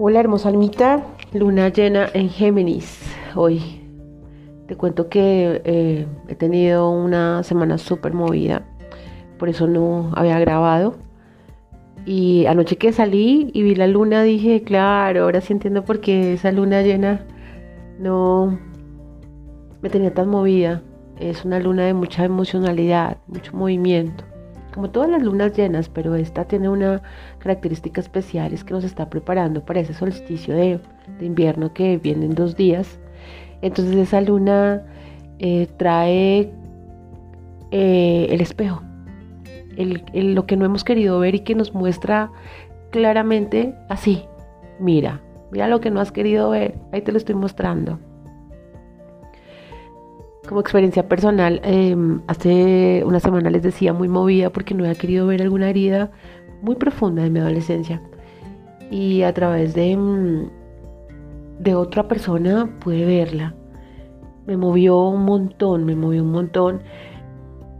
Hola hermosa almita, luna llena en Géminis. Hoy te cuento que eh, he tenido una semana súper movida, por eso no había grabado. Y anoche que salí y vi la luna dije, claro, ahora sí entiendo por qué esa luna llena no me tenía tan movida. Es una luna de mucha emocionalidad, mucho movimiento como todas las lunas llenas, pero esta tiene una característica especial, es que nos está preparando para ese solsticio de, invierno que viene en dos días. Entonces esa luna eh, trae eh, el espejo, lo que no hemos querido ver y que nos muestra claramente así, mira, mira lo que no has querido ver, ahí te lo estoy mostrando como experiencia personal, em, hace una semana les decía muy movida porque no había querido ver alguna herida muy profunda de mi adolescencia. Y a través de, em, de otra persona pude verla. Me movió un montón, me movió un montón.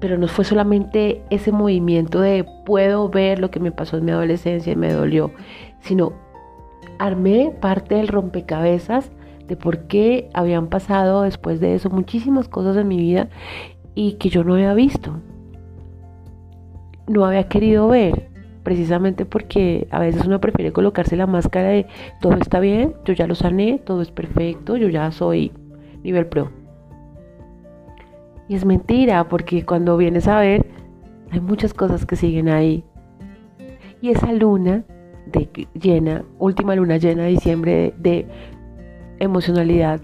Pero no fue solamente ese movimiento de puedo ver lo que me pasó en mi adolescencia y me dolió, sino armé parte del rompecabezas de por qué habían pasado después de eso muchísimas cosas en mi vida y que yo no había visto. No había querido ver, precisamente porque a veces uno prefiere colocarse la máscara de todo está bien, yo ya lo sané, todo es perfecto, yo ya soy nivel pro. Y es mentira, porque cuando vienes a ver, hay muchas cosas que siguen ahí. Y esa luna de llena, última luna llena de diciembre de emocionalidad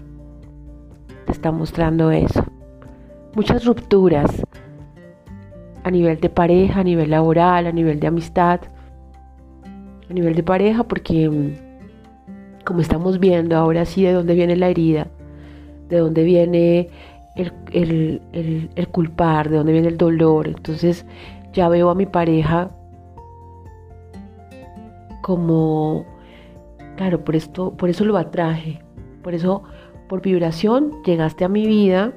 te está mostrando eso. Muchas rupturas a nivel de pareja, a nivel laboral, a nivel de amistad, a nivel de pareja, porque mm, como estamos viendo ahora sí de dónde viene la herida, de dónde viene el, el culpar, de dónde viene el dolor. Entonces ya veo a mi pareja como, claro, por esto, por eso lo atraje, por eso, por vibración, llegaste a mi vida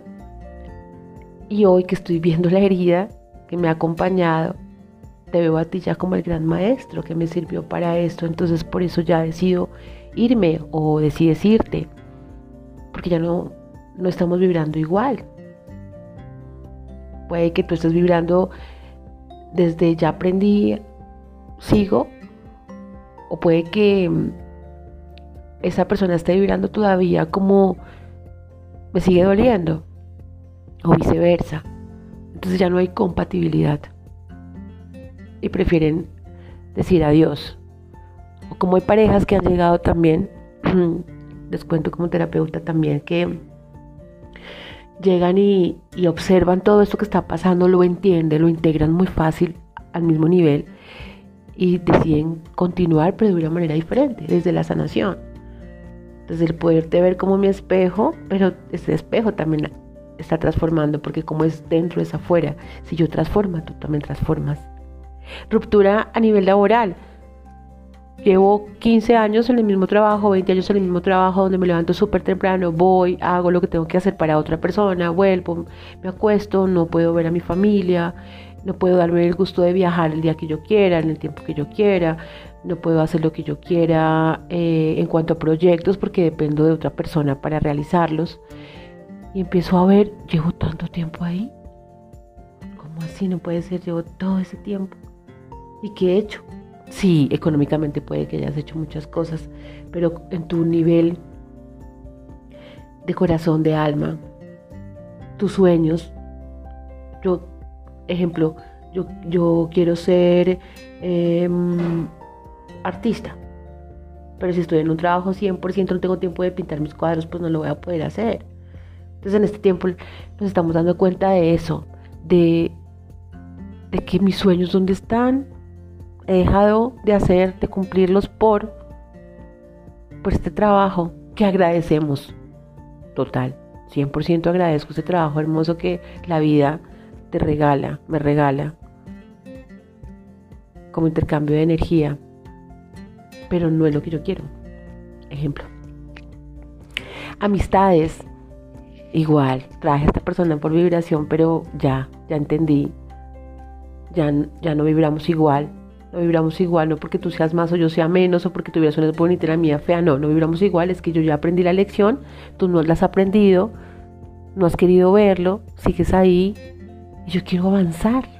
y hoy que estoy viendo la herida que me ha acompañado, te veo a ti ya como el gran maestro que me sirvió para esto. Entonces por eso ya decido irme o decides irte, porque ya no, no estamos vibrando igual. Puede que tú estés vibrando desde ya aprendí, sigo, o puede que esa persona esté vibrando todavía como me sigue doliendo o viceversa. Entonces ya no hay compatibilidad y prefieren decir adiós. O como hay parejas que han llegado también, les cuento como terapeuta también que llegan y, y observan todo esto que está pasando, lo entienden, lo integran muy fácil al mismo nivel y deciden continuar pero de una manera diferente, desde la sanación desde el poderte ver como mi espejo, pero ese espejo también está transformando, porque como es dentro es afuera. Si yo transformo, tú también transformas. Ruptura a nivel laboral. Llevo 15 años en el mismo trabajo, 20 años en el mismo trabajo, donde me levanto súper temprano, voy, hago lo que tengo que hacer para otra persona, vuelvo, me acuesto, no puedo ver a mi familia, no puedo darme el gusto de viajar el día que yo quiera, en el tiempo que yo quiera, no puedo hacer lo que yo quiera eh, en cuanto a proyectos porque dependo de otra persona para realizarlos. Y empiezo a ver, llevo tanto tiempo ahí. ¿Cómo así no puede ser? Llevo todo ese tiempo. ¿Y qué he hecho? Sí, económicamente puede que hayas hecho muchas cosas, pero en tu nivel de corazón, de alma, tus sueños, yo, ejemplo, yo, yo quiero ser em, artista. Pero si estoy en un trabajo 100%, no tengo tiempo de pintar mis cuadros, pues no lo voy a poder hacer. Entonces en este tiempo nos estamos dando cuenta de eso, de, que mis sueños dónde están, he dejado de hacer, de cumplirlos por, por este trabajo que agradecemos. Total, 100% agradezco ese trabajo hermoso que la vida te regala, me regala, como intercambio de energía pero no es lo que yo quiero. Ejemplo. Amistades. Igual, traje a esta persona por vibración, pero ya, ya entendí. Ya, ya no vibramos igual. no vibramos igual, no porque tú seas más o yo sea menos, o porque tuvieras una bonita y la mía fea, no, no vibramos igual, es que yo ya aprendí la lección, tú no la has aprendido, no has querido verlo, sigues ahí, y yo quiero avanzar.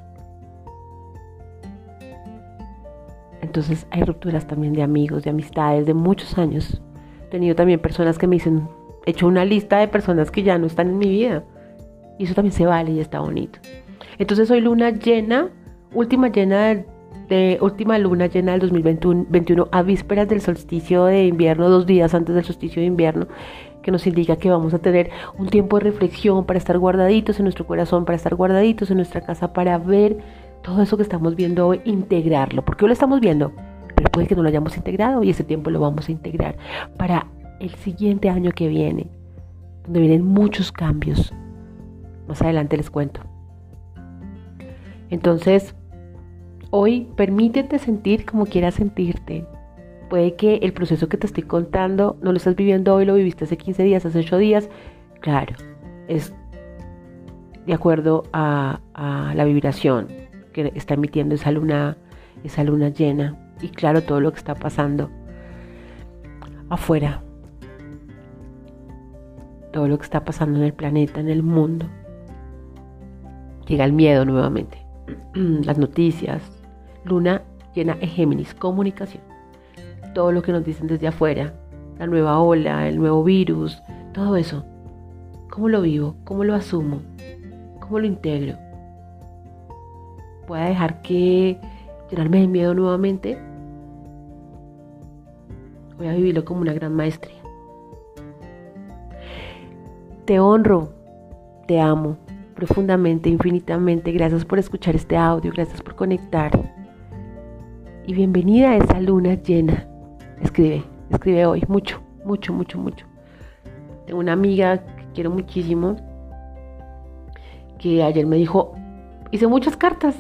Entonces hay rupturas también de amigos, de amistades, de muchos años. He tenido también personas que me dicen, he hecho una lista de personas que ya no están en mi vida. Y eso también se vale y está bonito. Entonces hoy luna llena, última llena de, última luna llena del 2021 a vísperas del solsticio de invierno, dos días antes del solsticio de invierno, que nos indica que vamos a tener un tiempo de reflexión para estar guardaditos en nuestro corazón, para estar guardaditos en nuestra casa, para ver todo eso que estamos viendo hoy, integrarlo. Porque hoy lo estamos viendo, pero puede que no lo hayamos integrado y ese tiempo lo vamos a integrar para el siguiente año que viene, donde vienen muchos cambios. Más adelante les cuento. Entonces, hoy permítete sentir como quieras sentirte. Puede que el proceso que te estoy contando no lo estás viviendo hoy, lo viviste hace 15 días, hace 8 días. Claro, es de acuerdo a, a la vibración que está emitiendo esa luna, esa luna llena. Y claro, todo lo que está pasando afuera. Todo lo que está pasando en el planeta, en el mundo. Llega el miedo nuevamente. Las noticias. Luna llena en Géminis, comunicación. Todo lo que nos dicen desde afuera. La nueva ola, el nuevo virus, todo eso. ¿Cómo lo vivo? ¿Cómo lo asumo? ¿Cómo lo integro? Pueda dejar que llenarme de miedo nuevamente, voy a vivirlo como una gran maestría. Te honro, te amo profundamente, infinitamente. Gracias por escuchar este audio, gracias por conectar. Y bienvenida a esa luna llena. Escribe, escribe hoy mucho, mucho, mucho, mucho. Tengo una amiga que quiero muchísimo que ayer me dijo, hice muchas cartas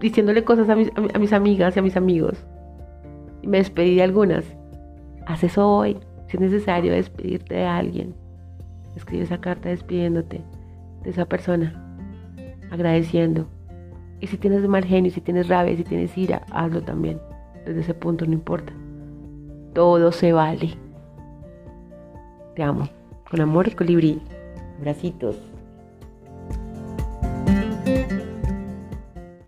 diciéndole cosas a mis, a mis amigas y a mis amigos. Y me despedí de algunas. Haz eso hoy. Si es necesario despedirte de alguien, escribe esa carta despidiéndote de esa persona, agradeciendo. Y si tienes mal genio, si tienes rabia, si tienes ira, hazlo también. Desde ese punto no importa. Todo se vale. Te amo. Con amor, colibrí. Abracitos.